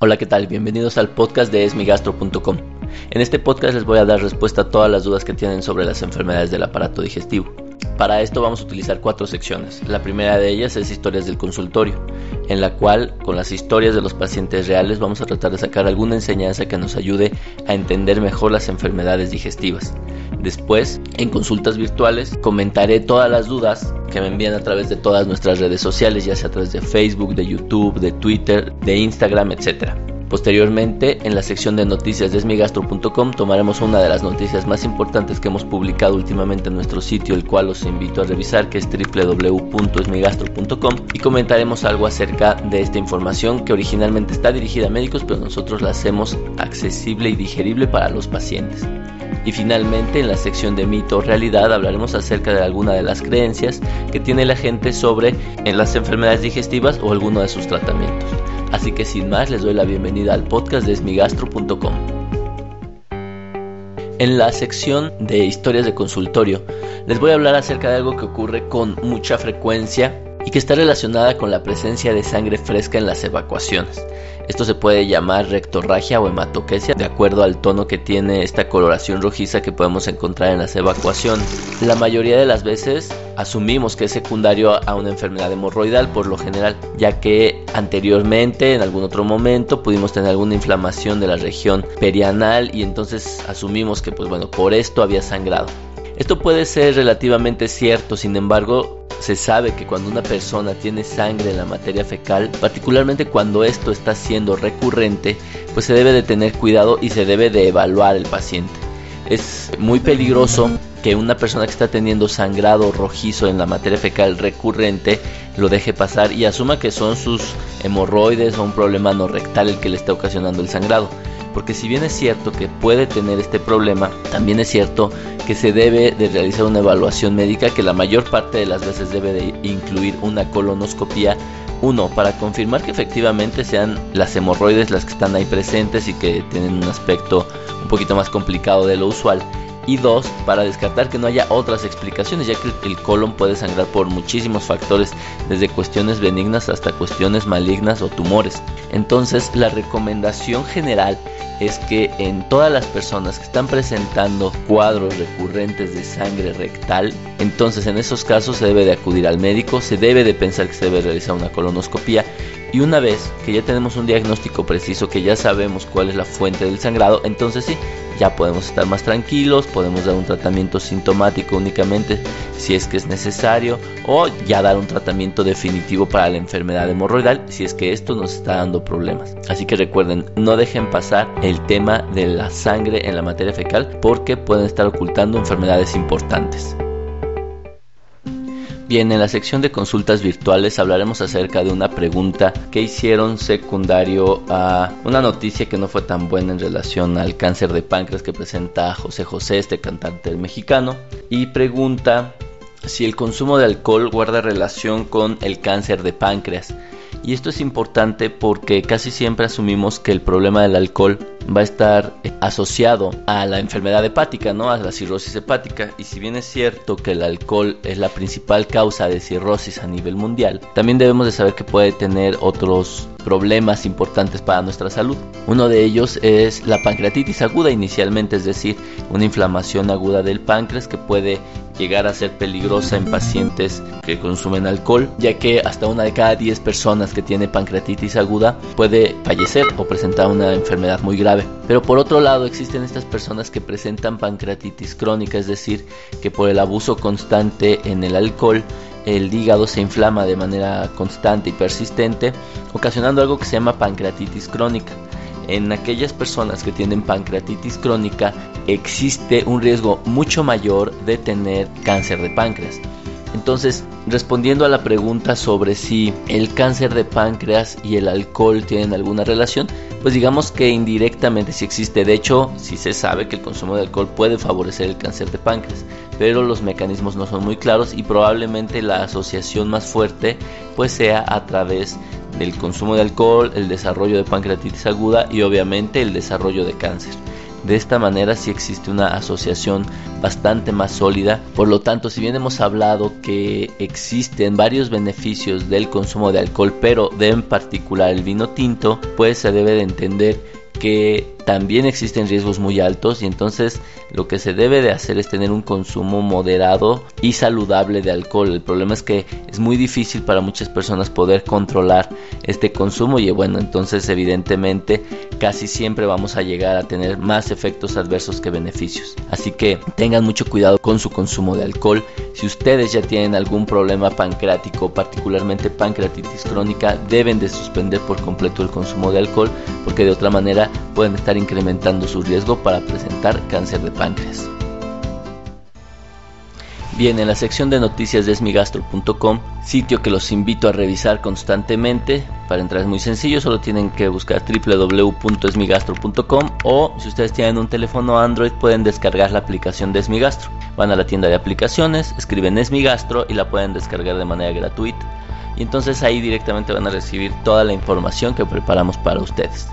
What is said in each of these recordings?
Hola, ¿qué tal? Bienvenidos al podcast de esmigastro.com. En este podcast les voy a dar respuesta a todas las dudas que tienen sobre las enfermedades del aparato digestivo. Para esto vamos a utilizar cuatro secciones. La primera de ellas es historias del consultorio, en la cual con las historias de los pacientes reales vamos a tratar de sacar alguna enseñanza que nos ayude a entender mejor las enfermedades digestivas. Después, en consultas virtuales, comentaré todas las dudas que me envían a través de todas nuestras redes sociales, ya sea a través de Facebook, de YouTube, de Twitter, de Instagram, etc. Posteriormente, en la sección de noticias de esmigastro.com tomaremos una de las noticias más importantes que hemos publicado últimamente en nuestro sitio, el cual os invito a revisar, que es www.esmigastro.com, y comentaremos algo acerca de esta información que originalmente está dirigida a médicos, pero nosotros la hacemos accesible y digerible para los pacientes. Y finalmente, en la sección de mito o realidad hablaremos acerca de alguna de las creencias que tiene la gente sobre en las enfermedades digestivas o alguno de sus tratamientos. Así que sin más les doy la bienvenida al podcast de esmigastro.com. En la sección de historias de consultorio les voy a hablar acerca de algo que ocurre con mucha frecuencia y que está relacionada con la presencia de sangre fresca en las evacuaciones. Esto se puede llamar rectorragia o hematoquesia de acuerdo al tono que tiene esta coloración rojiza que podemos encontrar en las evacuaciones. La mayoría de las veces asumimos que es secundario a una enfermedad hemorroidal por lo general, ya que anteriormente en algún otro momento pudimos tener alguna inflamación de la región perianal y entonces asumimos que pues bueno, por esto había sangrado. Esto puede ser relativamente cierto, sin embargo, se sabe que cuando una persona tiene sangre en la materia fecal, particularmente cuando esto está siendo recurrente, pues se debe de tener cuidado y se debe de evaluar el paciente. Es muy peligroso que una persona que está teniendo sangrado rojizo en la materia fecal recurrente lo deje pasar y asuma que son sus hemorroides o un problema no rectal el que le está ocasionando el sangrado. Porque si bien es cierto que puede tener este problema, también es cierto que se debe de realizar una evaluación médica que la mayor parte de las veces debe de incluir una colonoscopia. Uno, para confirmar que efectivamente sean las hemorroides las que están ahí presentes y que tienen un aspecto un poquito más complicado de lo usual y dos, para descartar que no haya otras explicaciones, ya que el colon puede sangrar por muchísimos factores, desde cuestiones benignas hasta cuestiones malignas o tumores. Entonces, la recomendación general es que en todas las personas que están presentando cuadros recurrentes de sangre rectal, entonces en esos casos se debe de acudir al médico, se debe de pensar que se debe realizar una colonoscopia y una vez que ya tenemos un diagnóstico preciso, que ya sabemos cuál es la fuente del sangrado, entonces sí, ya podemos estar más tranquilos, podemos dar un tratamiento sintomático únicamente si es que es necesario o ya dar un tratamiento definitivo para la enfermedad hemorroidal si es que esto nos está dando problemas. Así que recuerden, no dejen pasar el tema de la sangre en la materia fecal porque pueden estar ocultando enfermedades importantes. Bien, en la sección de consultas virtuales hablaremos acerca de una pregunta que hicieron secundario a una noticia que no fue tan buena en relación al cáncer de páncreas que presenta José José, este cantante mexicano, y pregunta si el consumo de alcohol guarda relación con el cáncer de páncreas. Y esto es importante porque casi siempre asumimos que el problema del alcohol va a estar asociado a la enfermedad hepática, ¿no? A la cirrosis hepática. Y si bien es cierto que el alcohol es la principal causa de cirrosis a nivel mundial, también debemos de saber que puede tener otros problemas importantes para nuestra salud. Uno de ellos es la pancreatitis aguda inicialmente, es decir, una inflamación aguda del páncreas que puede llegar a ser peligrosa en pacientes que consumen alcohol, ya que hasta una de cada 10 personas que tiene pancreatitis aguda puede fallecer o presentar una enfermedad muy grave. Pero por otro lado existen estas personas que presentan pancreatitis crónica, es decir, que por el abuso constante en el alcohol el hígado se inflama de manera constante y persistente, ocasionando algo que se llama pancreatitis crónica. En aquellas personas que tienen pancreatitis crónica existe un riesgo mucho mayor de tener cáncer de páncreas. Entonces, respondiendo a la pregunta sobre si el cáncer de páncreas y el alcohol tienen alguna relación, pues digamos que indirectamente sí existe. De hecho, sí se sabe que el consumo de alcohol puede favorecer el cáncer de páncreas, pero los mecanismos no son muy claros y probablemente la asociación más fuerte pues sea a través del consumo de alcohol, el desarrollo de pancreatitis aguda y obviamente el desarrollo de cáncer. De esta manera sí existe una asociación bastante más sólida. Por lo tanto, si bien hemos hablado que existen varios beneficios del consumo de alcohol, pero de en particular el vino tinto, pues se debe de entender que también existen riesgos muy altos y entonces lo que se debe de hacer es tener un consumo moderado y saludable de alcohol. El problema es que es muy difícil para muchas personas poder controlar este consumo y bueno, entonces evidentemente casi siempre vamos a llegar a tener más efectos adversos que beneficios. Así que tengan mucho cuidado con su consumo de alcohol. Si ustedes ya tienen algún problema pancreático, particularmente pancreatitis crónica, deben de suspender por completo el consumo de alcohol porque de otra manera pueden incrementando su riesgo para presentar cáncer de páncreas. Bien, en la sección de noticias de esmigastro.com, sitio que los invito a revisar constantemente. Para entrar es muy sencillo, solo tienen que buscar www.esmigastro.com o si ustedes tienen un teléfono Android pueden descargar la aplicación de Esmigastro. Van a la tienda de aplicaciones, escriben Esmigastro y la pueden descargar de manera gratuita. Y entonces ahí directamente van a recibir toda la información que preparamos para ustedes.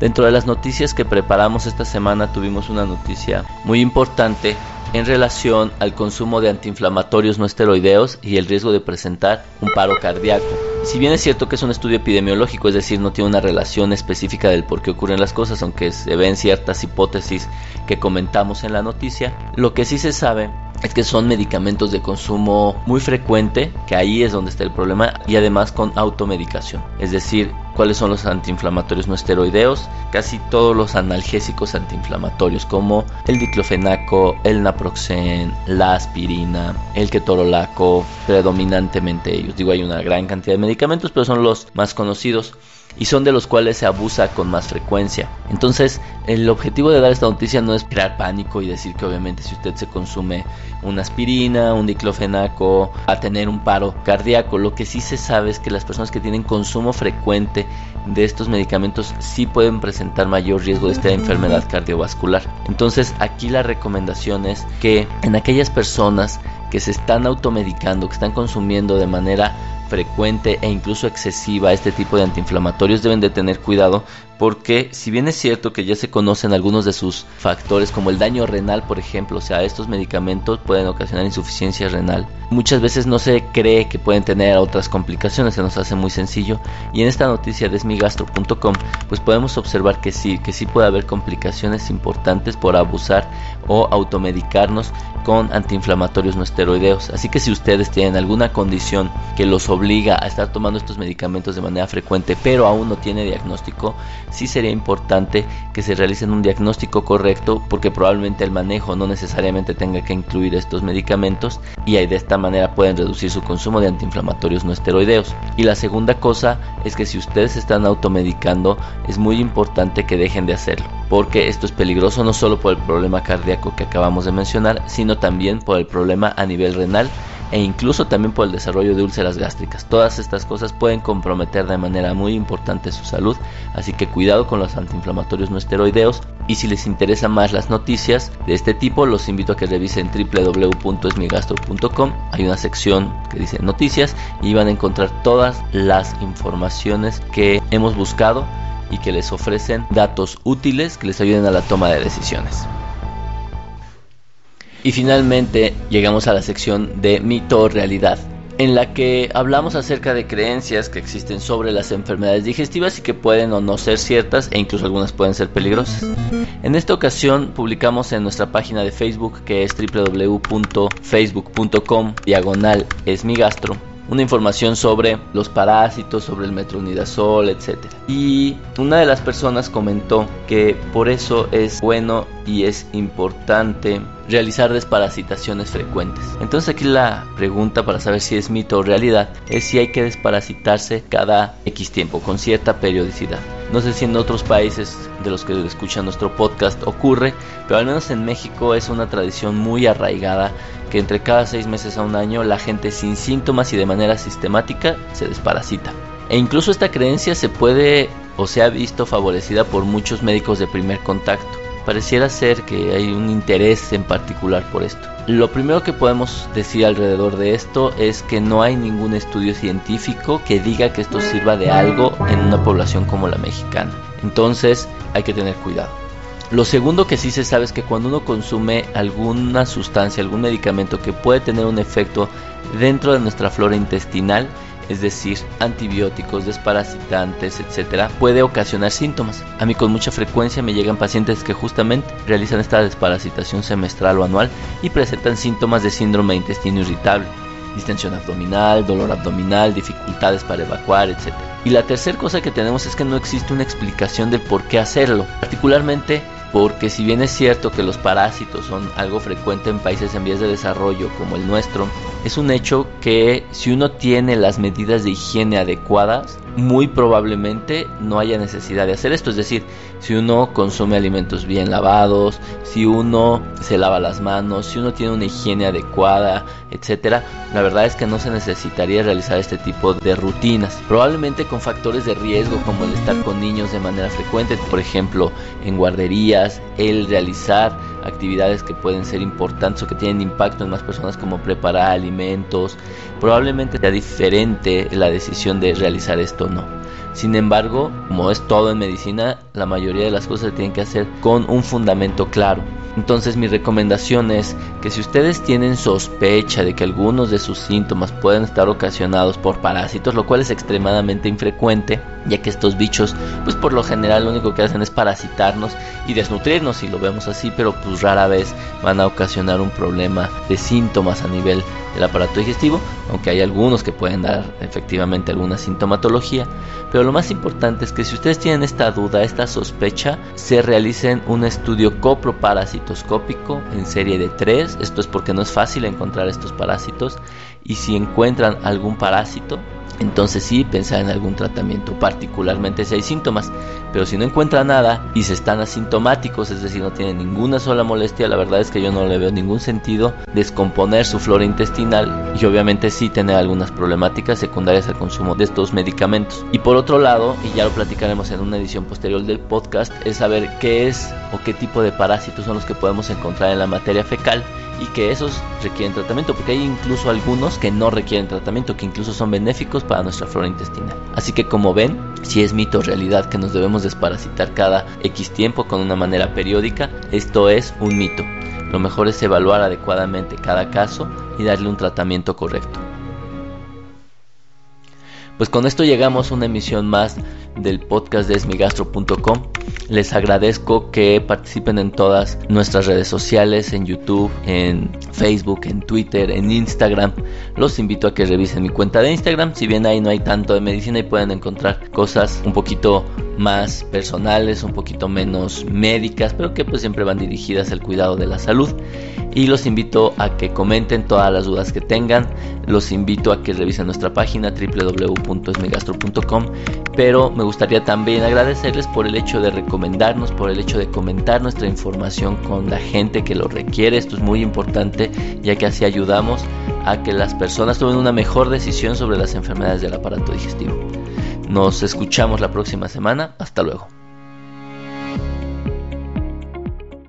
Dentro de las noticias que preparamos esta semana tuvimos una noticia muy importante en relación al consumo de antiinflamatorios no esteroideos y el riesgo de presentar un paro cardíaco. Si bien es cierto que es un estudio epidemiológico, es decir, no tiene una relación específica del por qué ocurren las cosas, aunque se ven ciertas hipótesis que comentamos en la noticia, lo que sí se sabe es que son medicamentos de consumo muy frecuente, que ahí es donde está el problema, y además con automedicación. Es decir, ¿cuáles son los antiinflamatorios no esteroideos? Casi todos los analgésicos antiinflamatorios, como el diclofenaco, el naproxen, la aspirina, el ketorolaco, predominantemente ellos. Digo, hay una gran cantidad de medicamentos, pero son los más conocidos y son de los cuales se abusa con más frecuencia. Entonces, el objetivo de dar esta noticia no es crear pánico y decir que obviamente si usted se consume una aspirina, un diclofenaco, va a tener un paro cardíaco. Lo que sí se sabe es que las personas que tienen consumo frecuente de estos medicamentos sí pueden presentar mayor riesgo de esta enfermedad cardiovascular. Entonces, aquí la recomendación es que en aquellas personas que se están automedicando, que están consumiendo de manera frecuente e incluso excesiva este tipo de antiinflamatorios deben de tener cuidado porque si bien es cierto que ya se conocen algunos de sus factores como el daño renal por ejemplo, o sea estos medicamentos pueden ocasionar insuficiencia renal, muchas veces no se cree que pueden tener otras complicaciones, se nos hace muy sencillo y en esta noticia de esmigastro.com pues podemos observar que sí, que sí puede haber complicaciones importantes por abusar o automedicarnos con antiinflamatorios no esteroideos. Así que si ustedes tienen alguna condición que los obliga a estar tomando estos medicamentos de manera frecuente, pero aún no tiene diagnóstico, sí sería importante que se realicen un diagnóstico correcto porque probablemente el manejo no necesariamente tenga que incluir estos medicamentos y de esta manera pueden reducir su consumo de antiinflamatorios no esteroideos. Y la segunda cosa es que si ustedes están automedicando, es muy importante que dejen de hacerlo, porque esto es peligroso no solo por el problema cardíaco que acabamos de mencionar, sino también por el problema a nivel renal e incluso también por el desarrollo de úlceras gástricas. Todas estas cosas pueden comprometer de manera muy importante su salud, así que cuidado con los antiinflamatorios no esteroideos y si les interesan más las noticias de este tipo, los invito a que revisen www.esmigastro.com. Hay una sección que dice noticias y van a encontrar todas las informaciones que hemos buscado y que les ofrecen datos útiles que les ayuden a la toma de decisiones. Y finalmente llegamos a la sección de mito o realidad, en la que hablamos acerca de creencias que existen sobre las enfermedades digestivas y que pueden o no ser ciertas e incluso algunas pueden ser peligrosas. En esta ocasión publicamos en nuestra página de Facebook que es www.facebook.com diagonal esmigastro una información sobre los parásitos, sobre el metronidazol, etc. Y una de las personas comentó que por eso es bueno y es importante realizar desparasitaciones frecuentes. Entonces aquí la pregunta para saber si es mito o realidad es si hay que desparasitarse cada X tiempo, con cierta periodicidad. No sé si en otros países de los que escuchan nuestro podcast ocurre, pero al menos en México es una tradición muy arraigada que entre cada seis meses a un año la gente sin síntomas y de manera sistemática se desparasita. E incluso esta creencia se puede o se ha visto favorecida por muchos médicos de primer contacto. Pareciera ser que hay un interés en particular por esto. Lo primero que podemos decir alrededor de esto es que no hay ningún estudio científico que diga que esto sirva de algo en una población como la mexicana. Entonces hay que tener cuidado. Lo segundo que sí se sabe es que cuando uno consume alguna sustancia, algún medicamento que puede tener un efecto dentro de nuestra flora intestinal, es decir, antibióticos, desparasitantes, etcétera, puede ocasionar síntomas. A mí con mucha frecuencia me llegan pacientes que justamente realizan esta desparasitación semestral o anual y presentan síntomas de síndrome de intestino irritable, distensión abdominal, dolor abdominal, dificultades para evacuar, etc. Y la tercera cosa que tenemos es que no existe una explicación del por qué hacerlo, particularmente porque si bien es cierto que los parásitos son algo frecuente en países en vías de desarrollo como el nuestro, es un hecho que si uno tiene las medidas de higiene adecuadas, muy probablemente no haya necesidad de hacer esto. Es decir, si uno consume alimentos bien lavados, si uno se lava las manos, si uno tiene una higiene adecuada, etcétera, la verdad es que no se necesitaría realizar este tipo de rutinas. Probablemente con factores de riesgo como el estar con niños de manera frecuente, por ejemplo, en guarderías, el realizar actividades que pueden ser importantes o que tienen impacto en más personas como preparar alimentos, probablemente sea diferente la decisión de realizar esto o no. Sin embargo, como es todo en medicina, la mayoría de las cosas se tienen que hacer con un fundamento claro. Entonces mi recomendación es que si ustedes tienen sospecha de que algunos de sus síntomas pueden estar ocasionados por parásitos, lo cual es extremadamente infrecuente, ya que estos bichos pues por lo general lo único que hacen es parasitarnos y desnutrirnos si lo vemos así, pero pues rara vez van a ocasionar un problema de síntomas a nivel del aparato digestivo, aunque hay algunos que pueden dar efectivamente alguna sintomatología, pero lo más importante es que si ustedes tienen esta duda, esta sospecha, se realicen un estudio en serie de 3, esto es porque no es fácil encontrar estos parásitos, y si encuentran algún parásito, entonces sí pensar en algún tratamiento, particularmente si hay síntomas. Pero si no encuentra nada y se están asintomáticos, es decir, no tienen ninguna sola molestia, la verdad es que yo no le veo ningún sentido descomponer su flora intestinal y obviamente sí tener algunas problemáticas secundarias al consumo de estos medicamentos. Y por otro lado, y ya lo platicaremos en una edición posterior del podcast, es saber qué es o qué tipo de parásitos son los que podemos encontrar en la materia fecal y que esos requieren tratamiento, porque hay incluso algunos que no requieren tratamiento, que incluso son benéficos para nuestra flora intestinal. Así que como ven, si es mito o realidad que nos debemos desparasitar cada X tiempo con una manera periódica, esto es un mito. Lo mejor es evaluar adecuadamente cada caso y darle un tratamiento correcto. Pues con esto llegamos a una emisión más del podcast de esmigastro.com. Les agradezco que participen en todas nuestras redes sociales, en YouTube, en Facebook, en Twitter, en Instagram. Los invito a que revisen mi cuenta de Instagram. Si bien ahí no hay tanto de medicina y pueden encontrar cosas un poquito más personales, un poquito menos médicas, pero que pues siempre van dirigidas al cuidado de la salud. Y los invito a que comenten todas las dudas que tengan. Los invito a que revisen nuestra página www.esmigastro.com. Pero me gustaría también agradecerles por el hecho recomendarnos, por el hecho de comentar nuestra información con la gente que lo requiere. Esto es muy importante ya que así ayudamos a que las personas tomen una mejor decisión sobre las enfermedades del aparato digestivo. Nos escuchamos la próxima semana. Hasta luego.